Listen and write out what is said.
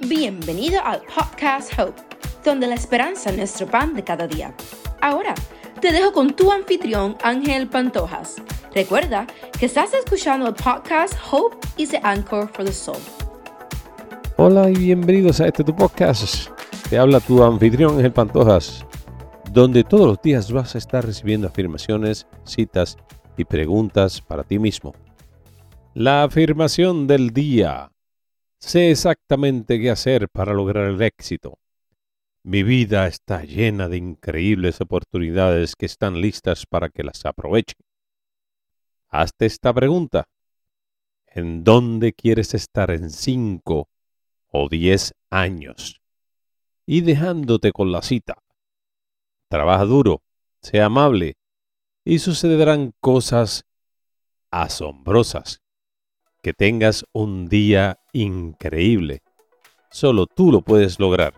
Bienvenido al podcast Hope, donde la esperanza es nuestro pan de cada día. Ahora, te dejo con tu anfitrión Ángel Pantojas. Recuerda que estás escuchando el podcast Hope is the Anchor for the Soul. Hola y bienvenidos a este tu podcast. Te habla tu anfitrión Ángel Pantojas, donde todos los días vas a estar recibiendo afirmaciones, citas y preguntas para ti mismo. La afirmación del día. Sé exactamente qué hacer para lograr el éxito. Mi vida está llena de increíbles oportunidades que están listas para que las aproveche. Hazte esta pregunta. ¿En dónde quieres estar en cinco o diez años? Y dejándote con la cita. Trabaja duro, sea amable, y sucederán cosas asombrosas. Que tengas un día increíble. Solo tú lo puedes lograr.